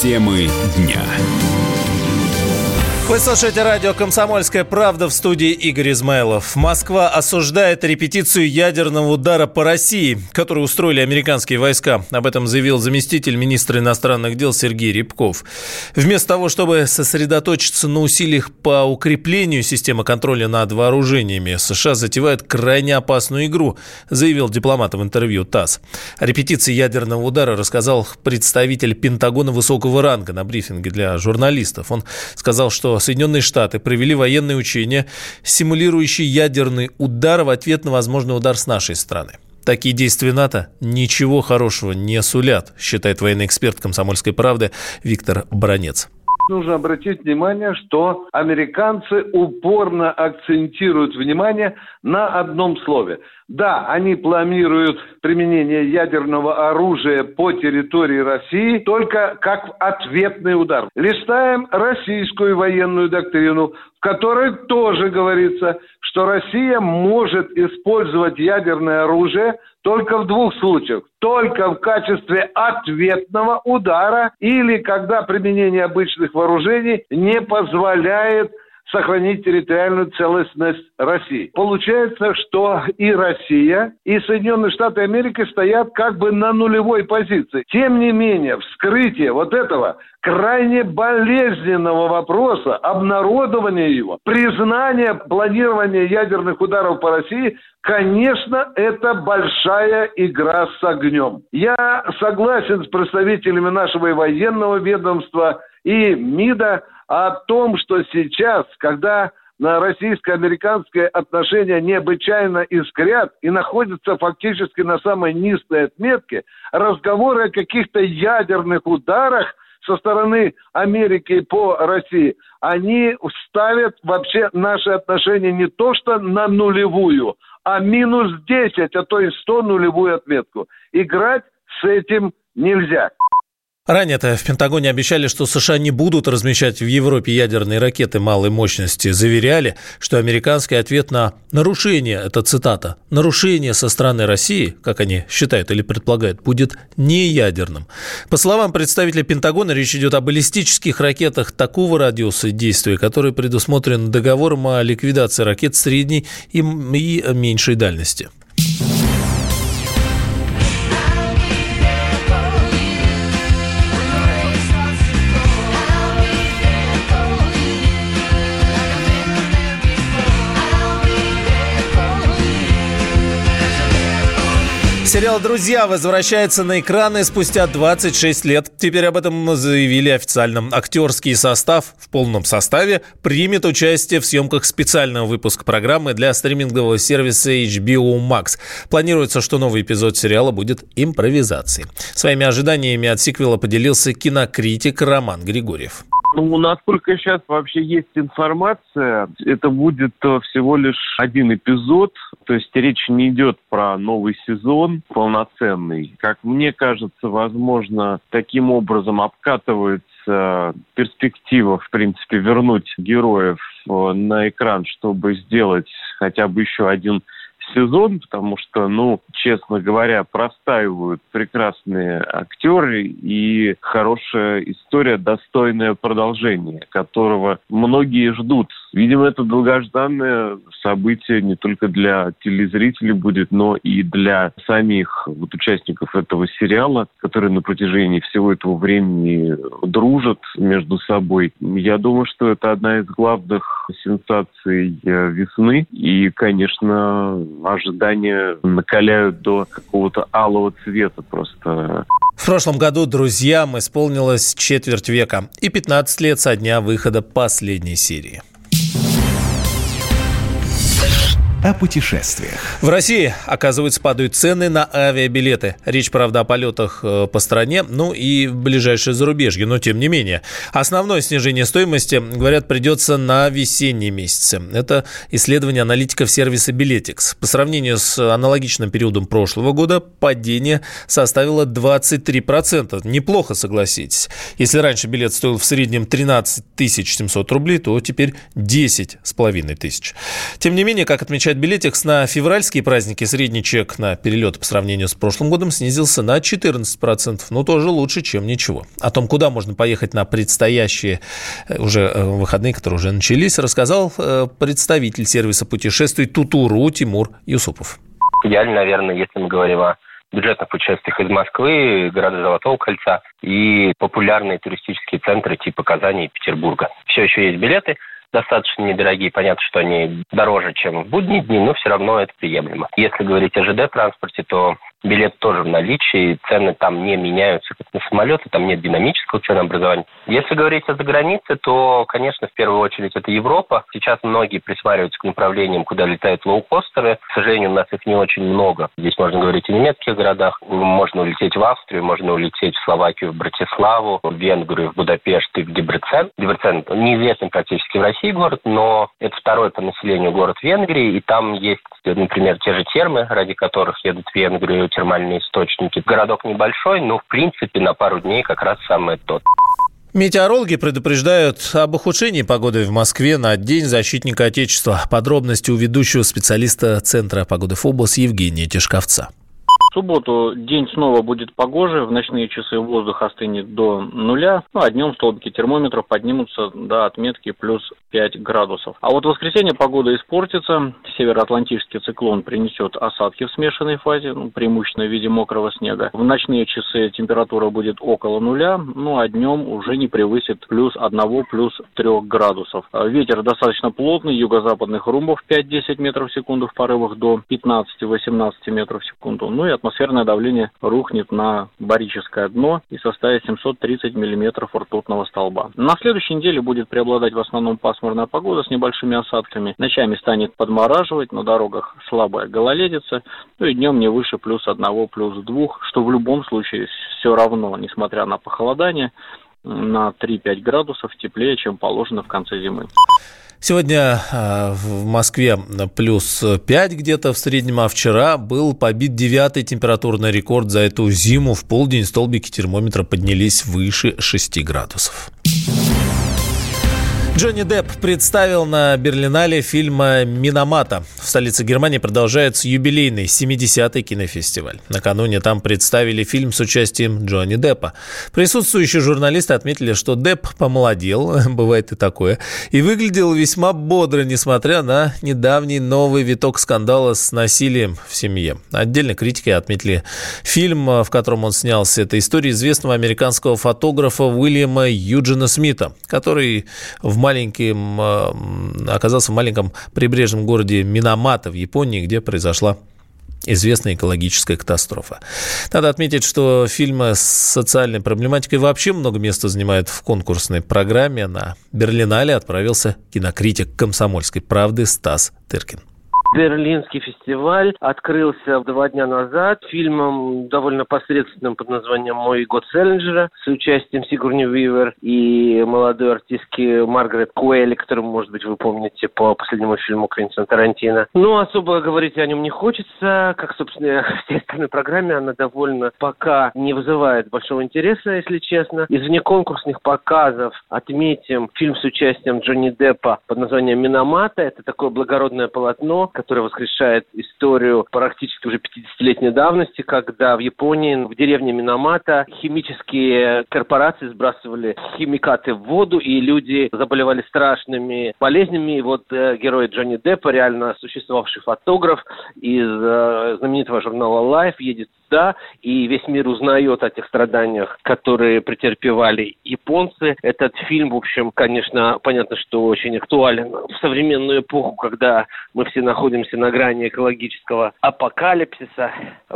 Темы дня. Вы слушаете радио «Комсомольская правда» в студии Игорь Измайлов. Москва осуждает репетицию ядерного удара по России, которую устроили американские войска. Об этом заявил заместитель министра иностранных дел Сергей Рябков. Вместо того, чтобы сосредоточиться на усилиях по укреплению системы контроля над вооружениями, США затевают крайне опасную игру, заявил дипломат в интервью ТАСС. О репетиции ядерного удара рассказал представитель Пентагона высокого ранга на брифинге для журналистов. Он сказал, что Соединенные Штаты провели военные учения, симулирующие ядерный удар в ответ на возможный удар с нашей стороны. Такие действия НАТО ничего хорошего не сулят, считает военный эксперт «Комсомольской правды» Виктор Бронец нужно обратить внимание, что американцы упорно акцентируют внимание на одном слове. Да, они планируют применение ядерного оружия по территории России только как ответный удар. Листаем российскую военную доктрину, в которой тоже говорится, что Россия может использовать ядерное оружие только в двух случаях. Только в качестве ответного удара или когда применение обычных вооружений не позволяет сохранить территориальную целостность России. Получается, что и Россия, и Соединенные Штаты Америки стоят как бы на нулевой позиции. Тем не менее, вскрытие вот этого крайне болезненного вопроса, обнародование его, признание планирования ядерных ударов по России, конечно, это большая игра с огнем. Я согласен с представителями нашего военного ведомства и МИДа о том, что сейчас, когда на российско-американские отношения необычайно искрят и находятся фактически на самой низкой отметке, разговоры о каких-то ядерных ударах со стороны Америки по России, они ставят вообще наши отношения не то что на нулевую, а минус 10, а то и 100 нулевую отметку. Играть с этим нельзя. Ранее-то в Пентагоне обещали, что США не будут размещать в Европе ядерные ракеты малой мощности. Заверяли, что американский ответ на нарушение, это цитата, нарушение со стороны России, как они считают или предполагают, будет не ядерным. По словам представителя Пентагона, речь идет о баллистических ракетах такого радиуса действия, который предусмотрен договором о ликвидации ракет средней и меньшей дальности. Сериал «Друзья» возвращается на экраны спустя 26 лет. Теперь об этом заявили официально. Актерский состав в полном составе примет участие в съемках специального выпуска программы для стримингового сервиса HBO Max. Планируется, что новый эпизод сериала будет импровизацией. Своими ожиданиями от сиквела поделился кинокритик Роман Григорьев. Ну, насколько сейчас вообще есть информация, это будет э, всего лишь один эпизод, то есть речь не идет про новый сезон полноценный. Как мне кажется, возможно, таким образом обкатывается перспектива, в принципе, вернуть героев э, на экран, чтобы сделать хотя бы еще один сезон, потому что, ну, честно говоря, простаивают прекрасные актеры и хорошая история, достойное продолжение, которого многие ждут. Видимо, это долгожданное событие не только для телезрителей будет, но и для самих вот участников этого сериала, которые на протяжении всего этого времени дружат между собой. Я думаю, что это одна из главных сенсаций э, весны. И, конечно, ожидания накаляют до какого-то алого цвета просто. В прошлом году друзьям исполнилось четверть века и 15 лет со дня выхода последней серии о путешествиях. В России, оказывается, падают цены на авиабилеты. Речь, правда, о полетах э, по стране, ну и в ближайшее зарубежье, но тем не менее. Основное снижение стоимости, говорят, придется на весенние месяцы. Это исследование аналитиков сервиса Билетикс. По сравнению с аналогичным периодом прошлого года, падение составило 23%. Неплохо, согласитесь. Если раньше билет стоил в среднем 13 700 рублей, то теперь 10 с половиной тысяч. Тем не менее, как отмечает от билетикс на февральские праздники средний чек на перелет по сравнению с прошлым годом снизился на 14%. Ну, тоже лучше, чем ничего. О том, куда можно поехать на предстоящие э, уже э, выходные, которые уже начались, рассказал э, представитель сервиса путешествий Тутуру Тимур Юсупов. Идеально, наверное, если мы говорим о бюджетных путешествиях из Москвы, города Золотого кольца и популярные туристические центры типа Казани и Петербурга. Все еще есть билеты, достаточно недорогие. Понятно, что они дороже, чем в будние дни, но все равно это приемлемо. Если говорить о ЖД-транспорте, то билет тоже в наличии, цены там не меняются, как на самолеты, там нет динамического ценообразования. Если говорить о загранице, то, конечно, в первую очередь это Европа. Сейчас многие присматриваются к направлениям, куда летают лоукостеры. К сожалению, у нас их не очень много. Здесь можно говорить о немецких городах. Можно улететь в Австрию, можно улететь в Словакию, в Братиславу, в Венгрию, в Будапешт и в Дебрецен. Дебрецен неизвестный практически в России город, но это второй по населению город Венгрии, и там есть, например, те же термы, ради которых едут в Венгрию, термальные источники. Городок небольшой, но в принципе на пару дней как раз самое то. Метеорологи предупреждают об ухудшении погоды в Москве на День защитника Отечества. Подробности у ведущего специалиста Центра погоды ФОБОС Евгения Тишковца. В субботу день снова будет погоже, в ночные часы воздух остынет до нуля, ну а днем столбики термометров поднимутся до отметки плюс 5 градусов. А вот в воскресенье погода испортится, североатлантический циклон принесет осадки в смешанной фазе, ну, преимущественно в виде мокрого снега. В ночные часы температура будет около нуля, ну а днем уже не превысит плюс 1, плюс 3 градусов. Ветер достаточно плотный, юго-западных румбов 5-10 метров в секунду в порывах до 15-18 метров в секунду. Ну и атмосферное давление рухнет на барическое дно и составит 730 миллиметров ртутного столба. На следующей неделе будет преобладать в основном пасмурная погода с небольшими осадками. Ночами станет подмораживать, на дорогах слабая гололедица, ну и днем не выше плюс одного, плюс двух, что в любом случае все равно, несмотря на похолодание, на 3-5 градусов теплее, чем положено в конце зимы. Сегодня а, в Москве плюс 5 где-то в среднем, а вчера был побит девятый температурный рекорд за эту зиму. В полдень столбики термометра поднялись выше 6 градусов. Джонни Депп представил на Берлинале фильм «Миномата». В столице Германии продолжается юбилейный 70-й кинофестиваль. Накануне там представили фильм с участием Джонни Деппа. Присутствующие журналисты отметили, что Депп помолодел, бывает и такое, и выглядел весьма бодро, несмотря на недавний новый виток скандала с насилием в семье. Отдельно критики отметили фильм, в котором он снялся. Это история известного американского фотографа Уильяма Юджина Смита, который в маленьким, э, оказался в маленьком прибрежном городе Минамата в Японии, где произошла известная экологическая катастрофа. Надо отметить, что фильмы с социальной проблематикой вообще много места занимают в конкурсной программе. На Берлинале отправился кинокритик «Комсомольской правды» Стас Тыркин. Берлинский фестиваль открылся два дня назад фильмом довольно посредственным под названием «Мой год Селлинджера» с участием Сигурни Вивер и молодой артистки Маргарет Куэлли, которую, может быть, вы помните по последнему фильму Квентина Тарантино. Но особо говорить о нем не хочется. Как, собственно, в остальной программе она довольно пока не вызывает большого интереса, если честно. Из внеконкурсных показов отметим фильм с участием Джонни Деппа под названием «Миномата». Это такое благородное полотно, которая воскрешает историю практически уже 50-летней давности, когда в Японии, в деревне Минамата, химические корпорации сбрасывали химикаты в воду, и люди заболевали страшными болезнями. И вот э, герой Джонни Деппа, реально существовавший фотограф из э, знаменитого журнала Life, едет да, и весь мир узнает о тех страданиях, которые претерпевали японцы. Этот фильм, в общем, конечно, понятно, что очень актуален в современную эпоху, когда мы все находимся на грани экологического апокалипсиса.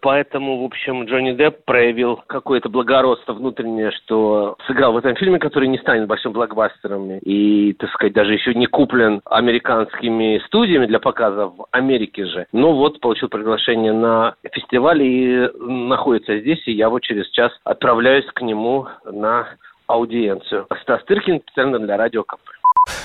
Поэтому, в общем, Джонни Депп проявил какое-то благородство внутреннее, что сыграл в этом фильме, который не станет большим блокбастером и, так сказать, даже еще не куплен американскими студиями для показа в Америке же. Но вот получил приглашение на фестиваль и находится здесь, и я вот через час отправляюсь к нему на аудиенцию. Стас Тыркин, специально для Радио КП.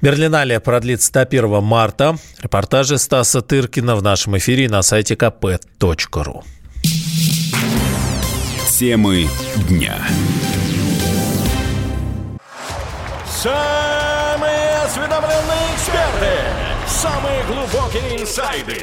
Берлинале продлится до 1 марта. Репортажи Стаса Тыркина в нашем эфире на сайте kp.ru. Темы дня. Самые осведомленные эксперты Самые глубокие инсайды.